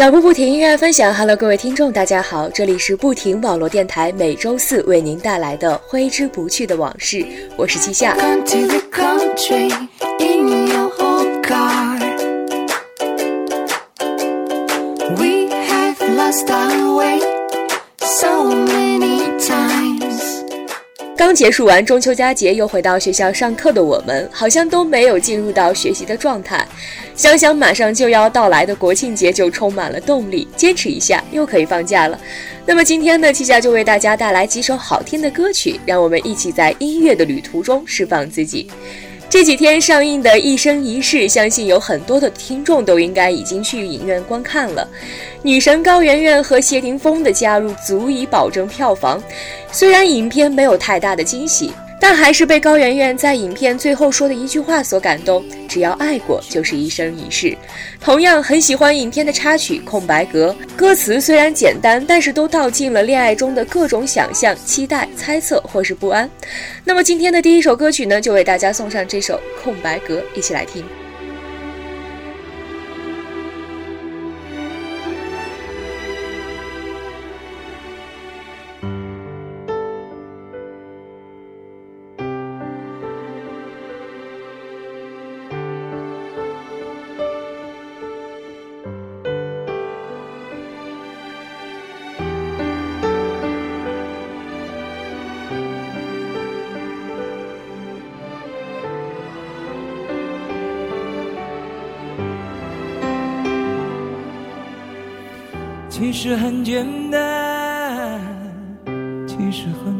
脚步不停，音乐分享。Hello，各位听众，大家好，这里是不停网络电台，每周四为您带来的挥之不去的往事。我是七夏。刚结束完中秋佳节，又回到学校上课的我们，好像都没有进入到学习的状态。想想马上就要到来的国庆节，就充满了动力。坚持一下，又可以放假了。那么今天呢，七夏就为大家带来几首好听的歌曲，让我们一起在音乐的旅途中释放自己。这几天上映的《一生一世》，相信有很多的听众都应该已经去影院观看了。女神高圆圆和谢霆锋的加入，足以保证票房。虽然影片没有太大的惊喜。但还是被高圆圆在影片最后说的一句话所感动：只要爱过，就是一生一世。同样很喜欢影片的插曲《空白格》，歌词虽然简单，但是都道尽了恋爱中的各种想象、期待、猜测或是不安。那么今天的第一首歌曲呢，就为大家送上这首《空白格》，一起来听。其实很简单，其实很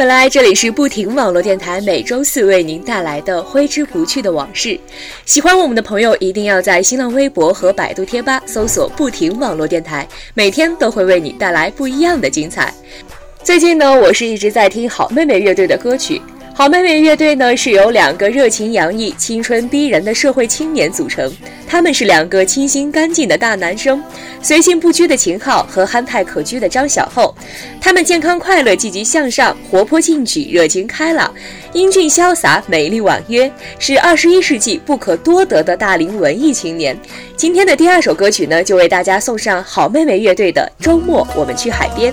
回来，这里是不停网络电台，每周四为您带来的挥之不去的往事。喜欢我们的朋友，一定要在新浪微博和百度贴吧搜索“不停网络电台”，每天都会为你带来不一样的精彩。最近呢，我是一直在听好妹妹乐队的歌曲。好妹妹乐队呢是由两个热情洋溢、青春逼人的社会青年组成，他们是两个清新干净的大男生，随性不拘的秦昊和憨态可掬的张小厚。他们健康快乐、积极向上、活泼进取、热情开朗、英俊潇洒、美丽婉约，是二十一世纪不可多得的大龄文艺青年。今天的第二首歌曲呢，就为大家送上好妹妹乐队的《周末我们去海边》。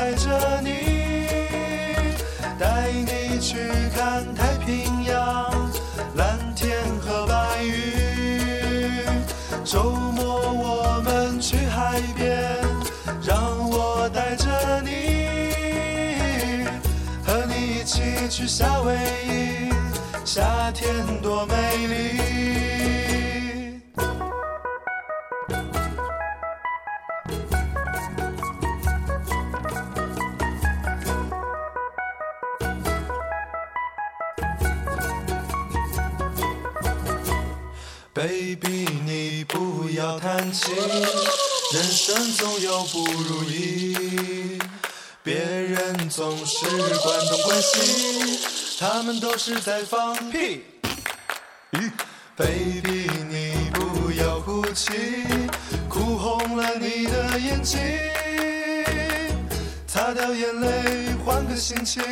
带着你，带你去看太平洋，蓝天和白云。周末我们去海边，让我带着你，和你一起去夏威夷，夏天多美丽。是关东关西，他们都是在放屁。，baby，你不要哭泣，哭红了你的眼睛，擦掉眼泪，换个心情，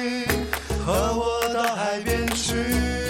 和我到海边去。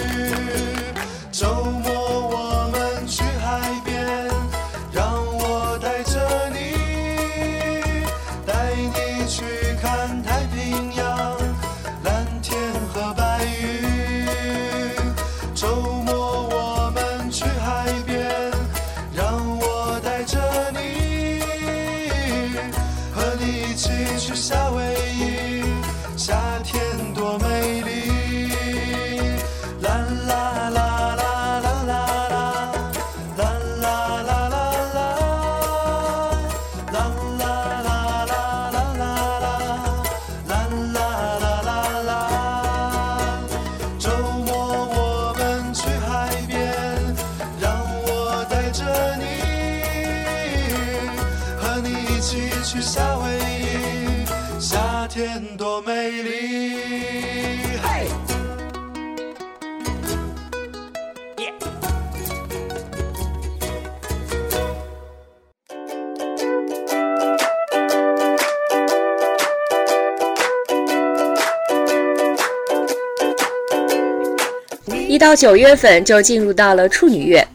到九月份就进入到了处女月。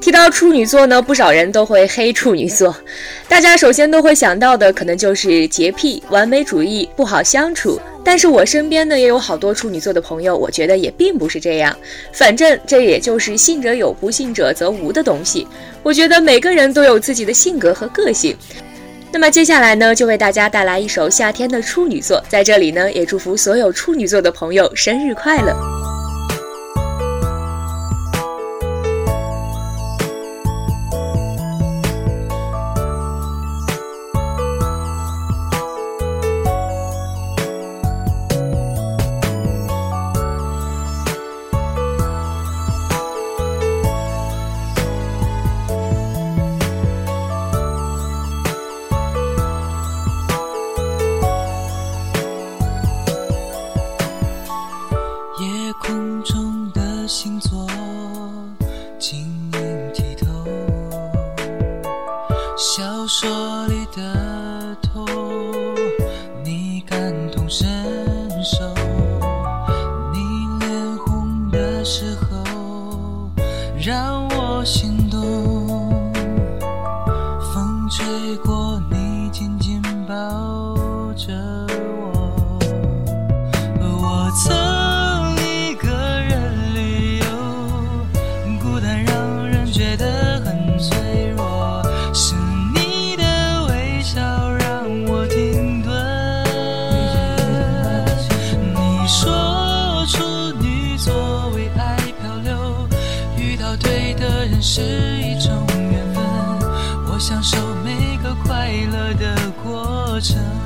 提到处女座呢，不少人都会黑处女座。大家首先都会想到的可能就是洁癖、完美主义、不好相处。但是我身边呢也有好多处女座的朋友，我觉得也并不是这样。反正这也就是信者有，不信者则无的东西。我觉得每个人都有自己的性格和个性。那么接下来呢，就为大家带来一首夏天的处女座。在这里呢，也祝福所有处女座的朋友生日快乐。小说里是一种缘分我享受每个快乐的过程。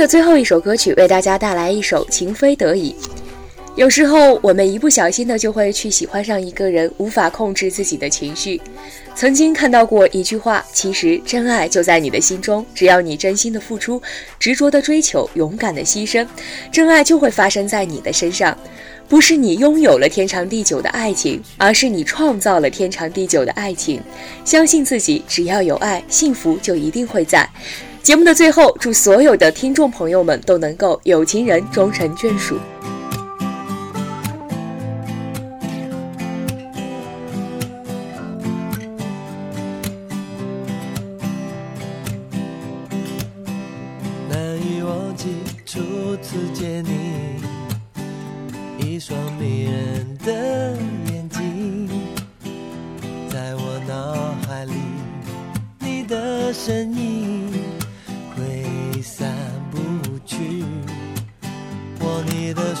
的最后一首歌曲，为大家带来一首《情非得已》。有时候，我们一不小心的就会去喜欢上一个人，无法控制自己的情绪。曾经看到过一句话：“其实真爱就在你的心中，只要你真心的付出，执着的追求，勇敢的牺牲，真爱就会发生在你的身上。”不是你拥有了天长地久的爱情，而是你创造了天长地久的爱情。相信自己，只要有爱，幸福就一定会在。节目的最后祝所有的听众朋友们都能够有情人终成眷属。难以忘记初次见你一双迷人的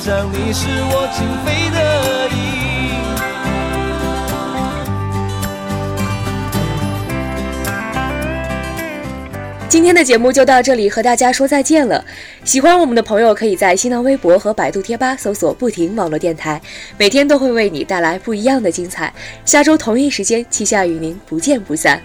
上你是我情非得已。今天的节目就到这里，和大家说再见了。喜欢我们的朋友，可以在新浪微博和百度贴吧搜索“不停网络电台”，每天都会为你带来不一样的精彩。下周同一时间，七下与您不见不散。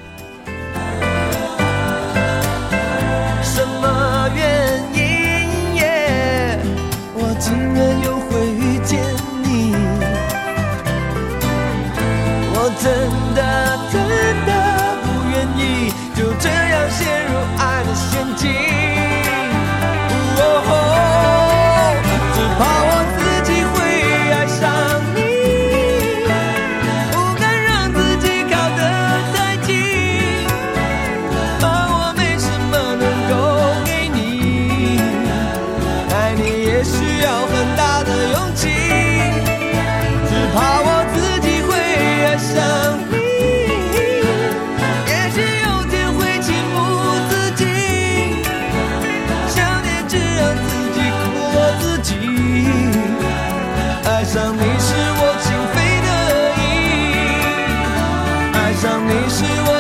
你是我